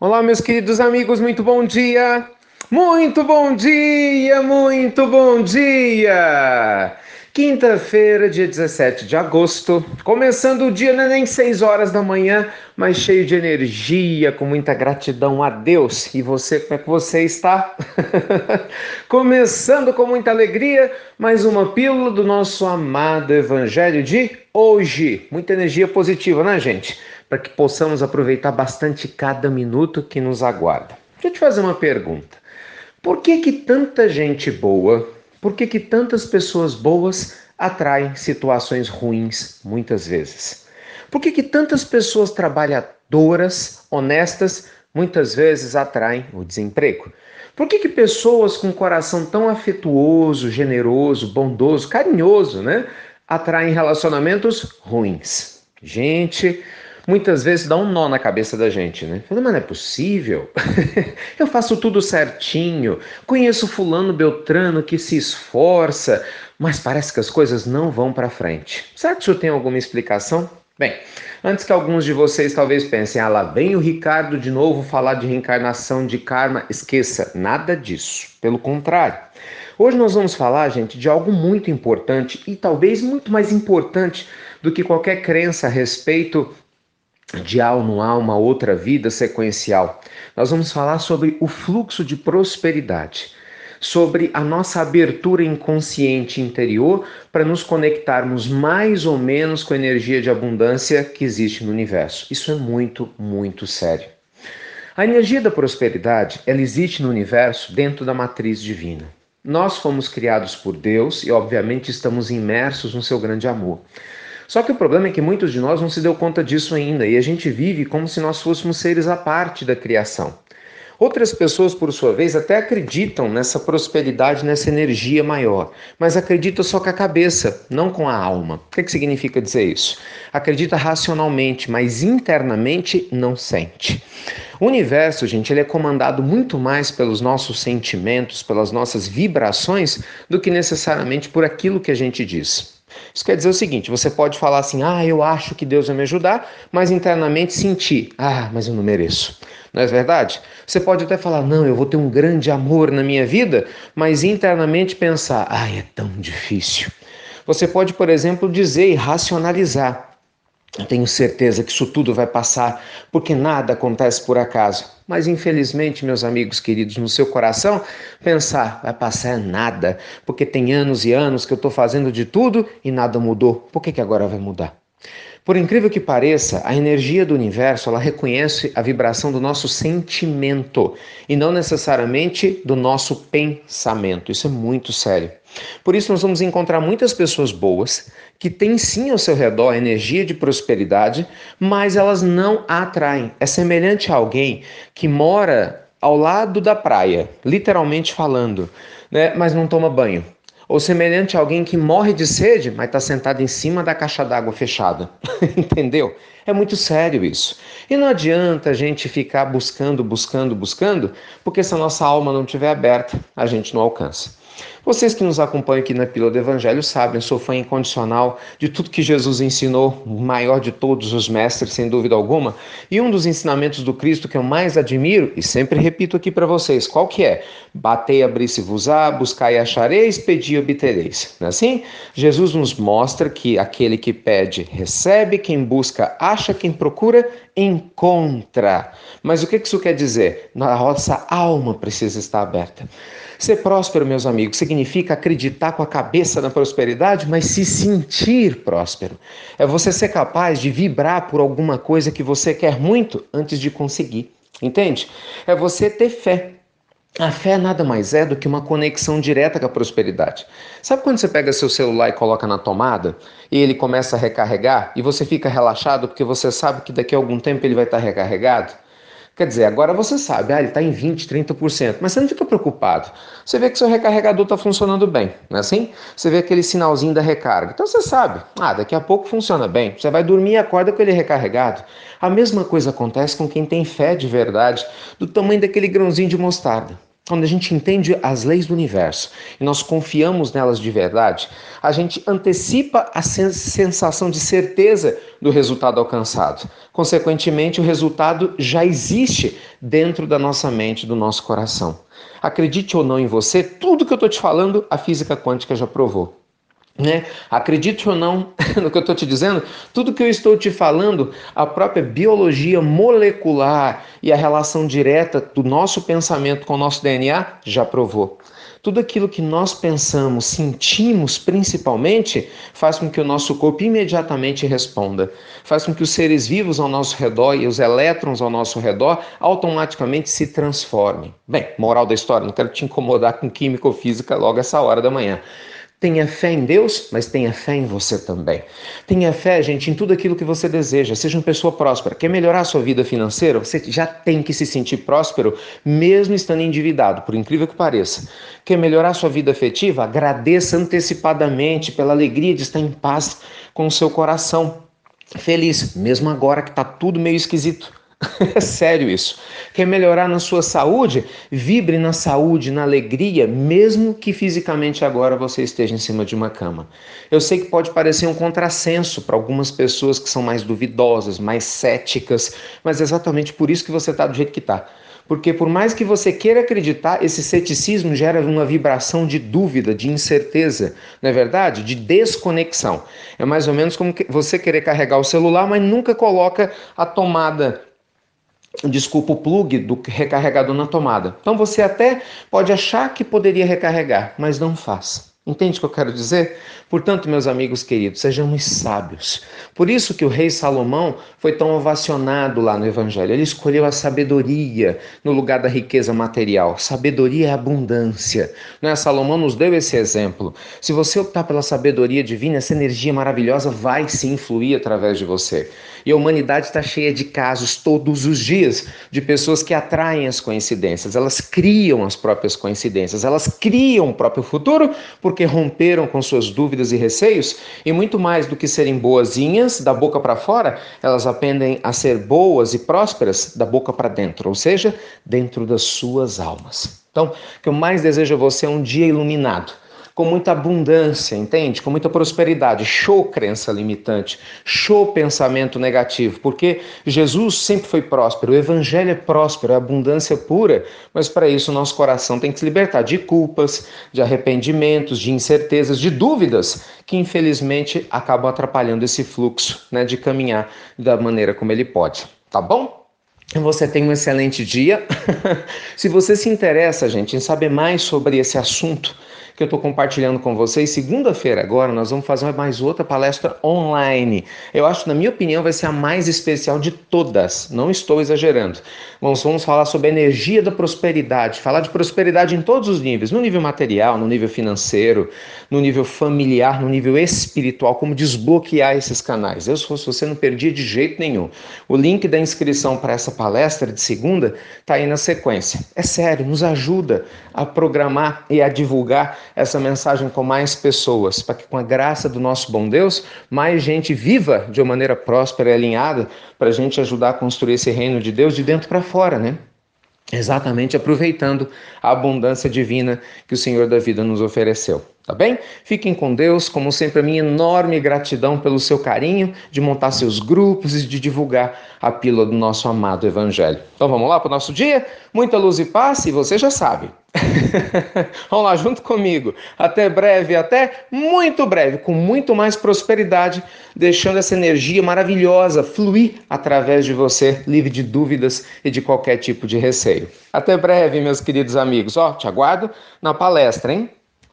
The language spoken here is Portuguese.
Olá, meus queridos amigos, muito bom dia! Muito bom dia, muito bom dia! Quinta-feira, dia 17 de agosto, começando o dia, não é nem 6 horas da manhã, mas cheio de energia, com muita gratidão a Deus. E você, como é que você está? começando com muita alegria, mais uma pílula do nosso amado Evangelho de hoje. Muita energia positiva, né, gente? Para que possamos aproveitar bastante cada minuto que nos aguarda. Deixa eu te fazer uma pergunta. Por que que tanta gente boa por que, que tantas pessoas boas atraem situações ruins muitas vezes? Por que, que tantas pessoas trabalhadoras, honestas, muitas vezes atraem o desemprego? Por que, que pessoas com coração tão afetuoso, generoso, bondoso, carinhoso, né, atraem relacionamentos ruins? Gente, muitas vezes dá um nó na cabeça da gente, né? Mas não é possível. eu faço tudo certinho, conheço fulano Beltrano que se esforça, mas parece que as coisas não vão para frente. Será que isso tem alguma explicação? Bem, antes que alguns de vocês talvez pensem, ah, lá vem o Ricardo de novo falar de reencarnação, de karma, esqueça, nada disso. Pelo contrário. Hoje nós vamos falar, gente, de algo muito importante e talvez muito mais importante do que qualquer crença a respeito de alma a uma outra vida sequencial. Nós vamos falar sobre o fluxo de prosperidade, sobre a nossa abertura inconsciente interior para nos conectarmos mais ou menos com a energia de abundância que existe no universo. Isso é muito, muito sério. A energia da prosperidade, ela existe no universo dentro da matriz divina. Nós fomos criados por Deus e obviamente estamos imersos no seu grande amor. Só que o problema é que muitos de nós não se deu conta disso ainda e a gente vive como se nós fôssemos seres à parte da criação. Outras pessoas, por sua vez, até acreditam nessa prosperidade, nessa energia maior, mas acreditam só com a cabeça, não com a alma. O que, que significa dizer isso? Acredita racionalmente, mas internamente não sente. O universo, gente, ele é comandado muito mais pelos nossos sentimentos, pelas nossas vibrações, do que necessariamente por aquilo que a gente diz. Isso quer dizer o seguinte: você pode falar assim, ah, eu acho que Deus vai me ajudar, mas internamente sentir, ah, mas eu não mereço. Não é verdade? Você pode até falar, não, eu vou ter um grande amor na minha vida, mas internamente pensar, ah, é tão difícil. Você pode, por exemplo, dizer e racionalizar. Tenho certeza que isso tudo vai passar, porque nada acontece por acaso. Mas infelizmente, meus amigos queridos, no seu coração, pensar vai passar nada, porque tem anos e anos que eu estou fazendo de tudo e nada mudou. Por que, que agora vai mudar? Por incrível que pareça, a energia do universo ela reconhece a vibração do nosso sentimento e não necessariamente do nosso pensamento. Isso é muito sério. Por isso, nós vamos encontrar muitas pessoas boas que têm sim ao seu redor energia de prosperidade, mas elas não a atraem. É semelhante a alguém que mora ao lado da praia, literalmente falando, né, mas não toma banho. Ou semelhante a alguém que morre de sede, mas está sentado em cima da caixa d'água fechada. Entendeu? É muito sério isso. E não adianta a gente ficar buscando, buscando, buscando, porque se a nossa alma não estiver aberta, a gente não alcança. Vocês que nos acompanham aqui na Pílula do Evangelho sabem, sou fã incondicional de tudo que Jesus ensinou, o maior de todos os mestres, sem dúvida alguma. E um dos ensinamentos do Cristo que eu mais admiro, e sempre repito aqui para vocês, qual que é? Batei, abri-se-vos-á, buscai e achareis, pedi e obtereis. Não é assim? Jesus nos mostra que aquele que pede, recebe, quem busca, acha, quem procura, encontra. Mas o que isso quer dizer? Nossa alma precisa estar aberta. Ser próspero, meus amigos, significa acreditar com a cabeça na prosperidade, mas se sentir próspero. É você ser capaz de vibrar por alguma coisa que você quer muito antes de conseguir. Entende? É você ter fé. A fé nada mais é do que uma conexão direta com a prosperidade. Sabe quando você pega seu celular e coloca na tomada e ele começa a recarregar e você fica relaxado porque você sabe que daqui a algum tempo ele vai estar recarregado? Quer dizer, agora você sabe, ah, ele está em 20%, 30%, mas você não fica preocupado. Você vê que seu recarregador está funcionando bem, não é assim? Você vê aquele sinalzinho da recarga. Então você sabe, ah, daqui a pouco funciona bem. Você vai dormir e acorda com ele recarregado. A mesma coisa acontece com quem tem fé de verdade, do tamanho daquele grãozinho de mostarda. Quando a gente entende as leis do universo e nós confiamos nelas de verdade, a gente antecipa a sensação de certeza do resultado alcançado. Consequentemente, o resultado já existe dentro da nossa mente, do nosso coração. Acredite ou não em você, tudo que eu estou te falando, a física quântica já provou. Né? Acredite ou não no que eu estou te dizendo, tudo que eu estou te falando, a própria biologia molecular e a relação direta do nosso pensamento com o nosso DNA já provou. Tudo aquilo que nós pensamos, sentimos principalmente, faz com que o nosso corpo imediatamente responda. Faz com que os seres vivos ao nosso redor e os elétrons ao nosso redor automaticamente se transformem. Bem, moral da história, não quero te incomodar com química ou física logo essa hora da manhã. Tenha fé em Deus, mas tenha fé em você também. Tenha fé, gente, em tudo aquilo que você deseja. Seja uma pessoa próspera. Quer melhorar a sua vida financeira? Você já tem que se sentir próspero, mesmo estando endividado, por incrível que pareça. Quer melhorar a sua vida afetiva? Agradeça antecipadamente pela alegria de estar em paz com o seu coração. Feliz, mesmo agora que está tudo meio esquisito. É sério isso. Quer melhorar na sua saúde? Vibre na saúde, na alegria, mesmo que fisicamente agora você esteja em cima de uma cama. Eu sei que pode parecer um contrassenso para algumas pessoas que são mais duvidosas, mais céticas, mas é exatamente por isso que você está do jeito que está. Porque por mais que você queira acreditar, esse ceticismo gera uma vibração de dúvida, de incerteza, não é verdade? De desconexão. É mais ou menos como você querer carregar o celular, mas nunca coloca a tomada desculpa, o plug do recarregador na tomada. Então você até pode achar que poderia recarregar, mas não faz. Entende o que eu quero dizer? Portanto, meus amigos queridos, sejamos sábios. Por isso que o rei Salomão foi tão ovacionado lá no Evangelho. Ele escolheu a sabedoria no lugar da riqueza material. Sabedoria é abundância. Né? Salomão nos deu esse exemplo. Se você optar pela sabedoria divina, essa energia maravilhosa vai se influir através de você. E a humanidade está cheia de casos todos os dias de pessoas que atraem as coincidências. Elas criam as próprias coincidências. Elas criam o próprio futuro porque porque romperam com suas dúvidas e receios, e muito mais do que serem boazinhas da boca para fora, elas aprendem a ser boas e prósperas da boca para dentro, ou seja, dentro das suas almas. Então, o que eu mais desejo a você é um dia iluminado com muita abundância, entende? Com muita prosperidade. Show crença limitante, show pensamento negativo, porque Jesus sempre foi próspero, o evangelho é próspero, é abundância pura, mas para isso nosso coração tem que se libertar de culpas, de arrependimentos, de incertezas, de dúvidas que infelizmente acabam atrapalhando esse fluxo, né, de caminhar da maneira como ele pode. Tá bom? Você tem um excelente dia. se você se interessa, gente, em saber mais sobre esse assunto, que eu estou compartilhando com vocês. Segunda-feira, agora, nós vamos fazer mais outra palestra online. Eu acho, na minha opinião, vai ser a mais especial de todas. Não estou exagerando. Vamos, vamos falar sobre a energia da prosperidade, falar de prosperidade em todos os níveis: no nível material, no nível financeiro, no nível familiar, no nível espiritual, como desbloquear esses canais. Eu, se fosse você, não perdia de jeito nenhum. O link da inscrição para essa palestra de segunda está aí na sequência. É sério, nos ajuda a programar e a divulgar essa mensagem com mais pessoas, para que com a graça do nosso bom Deus, mais gente viva de uma maneira próspera e alinhada, para a gente ajudar a construir esse reino de Deus de dentro para fora, né? Exatamente aproveitando a abundância divina que o Senhor da vida nos ofereceu. Tá bem? Fiquem com Deus, como sempre, a minha enorme gratidão pelo seu carinho de montar seus grupos e de divulgar a pílula do nosso amado Evangelho. Então vamos lá para o nosso dia? Muita luz e paz, e você já sabe. vamos lá junto comigo. Até breve, até muito breve, com muito mais prosperidade, deixando essa energia maravilhosa fluir através de você, livre de dúvidas e de qualquer tipo de receio. Até breve, meus queridos amigos. Ó, te aguardo na palestra, hein?